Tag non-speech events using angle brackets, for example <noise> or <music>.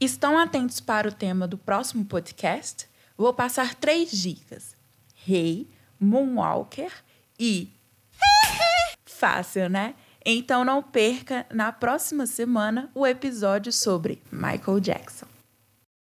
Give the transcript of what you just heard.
Estão atentos para o tema do próximo podcast? Vou passar três dicas: Rei, Moonwalker e. <laughs> Fácil, né? Então não perca na próxima semana o episódio sobre Michael Jackson.